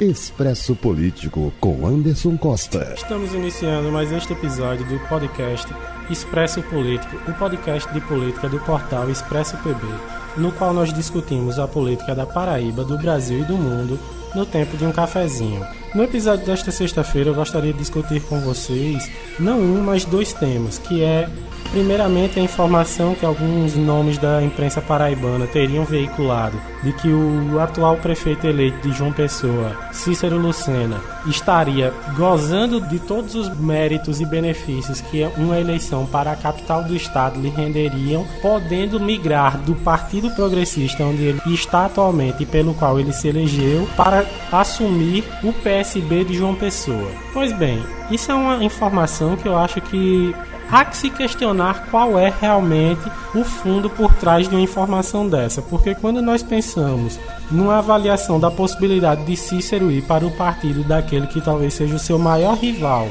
Expresso Político com Anderson Costa. Estamos iniciando mais este episódio do podcast Expresso Político, o podcast de política do portal Expresso PB, no qual nós discutimos a política da Paraíba, do Brasil e do mundo no tempo de um cafezinho. No episódio desta sexta-feira eu gostaria de discutir com vocês não um, mas dois temas, que é Primeiramente, a informação que alguns nomes da imprensa paraibana teriam veiculado de que o atual prefeito eleito de João Pessoa, Cícero Lucena, estaria gozando de todos os méritos e benefícios que uma eleição para a capital do estado lhe renderiam, podendo migrar do Partido Progressista, onde ele está atualmente e pelo qual ele se elegeu, para assumir o PSB de João Pessoa. Pois bem, isso é uma informação que eu acho que há que se questionar qual é realmente o fundo por trás de uma informação dessa, porque quando nós pensamos numa avaliação da possibilidade de Cícero ir para o partido daquele que talvez seja o seu maior rival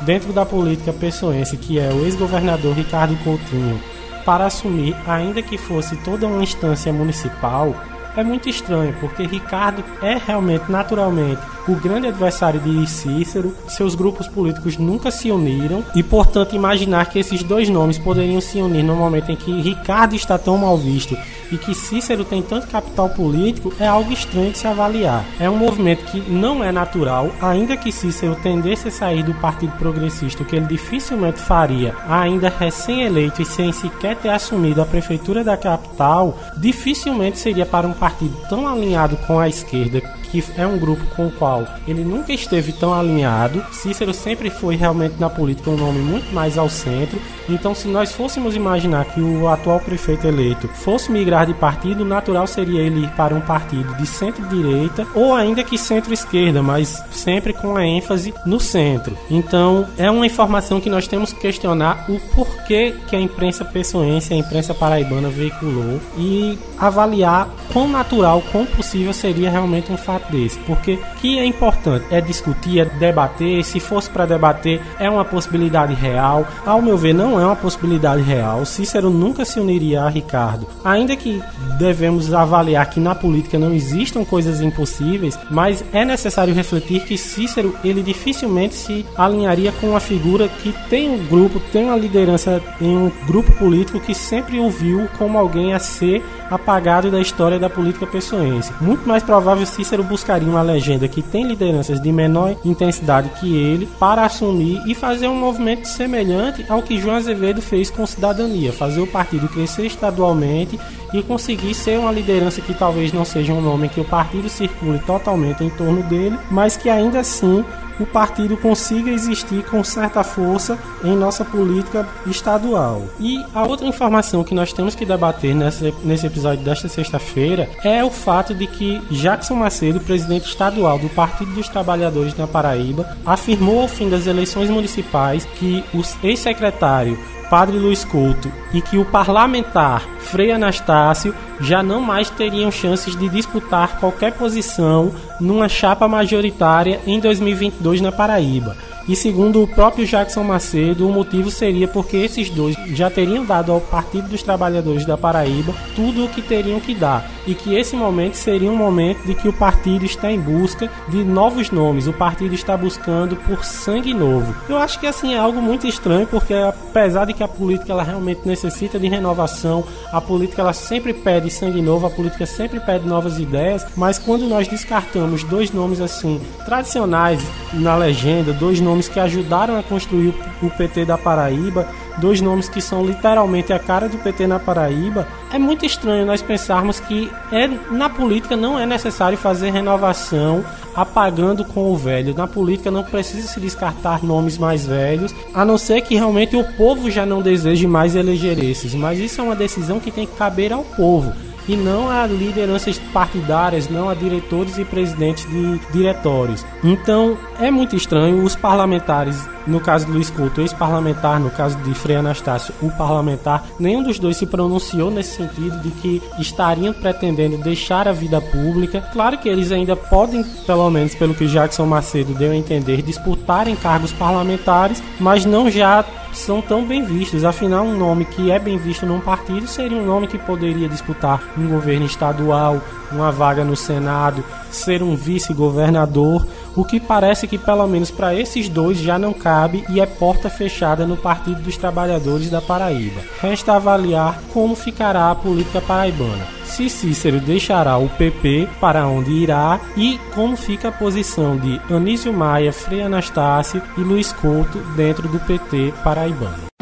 dentro da política pessoense, que é o ex-governador Ricardo Coutinho, para assumir, ainda que fosse toda uma instância municipal, é muito estranho, porque Ricardo é realmente, naturalmente, o grande adversário de Cícero. Seus grupos políticos nunca se uniram e, portanto, imaginar que esses dois nomes poderiam se unir no momento em que Ricardo está tão mal visto e que Cícero tem tanto capital político é algo estranho de se avaliar. É um movimento que não é natural, ainda que Cícero tendesse a sair do Partido Progressista, o que ele dificilmente faria, ainda recém-eleito e sem sequer ter assumido a prefeitura da capital, dificilmente seria para um partido tão alinhado com a esquerda que é um grupo com o qual ele nunca esteve tão alinhado. Cícero sempre foi realmente na política um nome muito mais ao centro. Então, se nós fôssemos imaginar que o atual prefeito eleito fosse migrar de partido, natural seria ele ir para um partido de centro-direita ou ainda que centro-esquerda, mas sempre com a ênfase no centro. Então, é uma informação que nós temos que questionar o porquê que a imprensa pessoense, a imprensa paraibana veiculou e avaliar quão natural, quão possível seria realmente um fato desse, porque que é importante é discutir, é debater, se fosse para debater, é uma possibilidade real. Ao meu ver, não é uma possibilidade real. Cícero nunca se uniria a Ricardo. Ainda que devemos avaliar que na política não existam coisas impossíveis, mas é necessário refletir que Cícero ele dificilmente se alinharia com uma figura que tem um grupo, tem uma liderança em um grupo político que sempre o viu como alguém a ser apagado da história da política pessoense. Muito mais provável Cícero buscaria uma legenda que tem lideranças de menor intensidade que ele para assumir e fazer um movimento semelhante ao que João Azevedo fez com Cidadania, fazer o partido crescer estadualmente e conseguir ser uma liderança que talvez não seja um nome que o partido circule totalmente em torno dele, mas que ainda assim o partido consiga existir com certa força em nossa política estadual. E a outra informação que nós temos que debater nessa, nesse episódio desta sexta-feira é o fato de que Jackson Macedo, presidente estadual do Partido dos Trabalhadores na Paraíba, afirmou ao fim das eleições municipais que o ex-secretário Padre Luiz Couto e que o parlamentar Frei Anastácio já não mais teriam chances de disputar qualquer posição numa chapa majoritária em 2022 na Paraíba. E segundo o próprio Jackson Macedo, o motivo seria porque esses dois já teriam dado ao Partido dos Trabalhadores da Paraíba tudo o que teriam que dar. E que esse momento seria um momento de que o partido está em busca de novos nomes. O partido está buscando por sangue novo. Eu acho que assim é algo muito estranho, porque apesar de que a política ela realmente necessita de renovação, a política ela sempre pede sangue novo, a política sempre pede novas ideias, mas quando nós descartamos dois nomes assim tradicionais na legenda, dois nomes que ajudaram a construir o PT da Paraíba, dois nomes que são literalmente a cara do PT na Paraíba, é muito estranho nós pensarmos que é, na política não é necessário fazer renovação apagando com o velho. Na política não precisa se descartar nomes mais velhos, a não ser que realmente o povo já não deseje mais eleger esses. Mas isso é uma decisão que tem que caber ao povo e não a lideranças partidárias, não a diretores e presidentes de diretórios. Então é muito estranho os parlamentares no caso do Luiz Couto, ex-parlamentar, no caso de Frei Anastácio, o parlamentar, nenhum dos dois se pronunciou nesse sentido de que estariam pretendendo deixar a vida pública. Claro que eles ainda podem, pelo menos pelo que Jackson Macedo deu a entender, disputarem cargos parlamentares, mas não já são tão bem vistos. Afinal, um nome que é bem visto num partido seria um nome que poderia disputar um governo estadual, uma vaga no Senado, ser um vice-governador, o que parece que pelo menos para esses dois já não cabe e é porta fechada no Partido dos Trabalhadores da Paraíba. Resta avaliar como ficará a política paraibana. Se Cícero deixará o PP, para onde irá e como fica a posição de Anísio Maia, Frei Anastácio e Luiz Couto dentro do PT paraibano.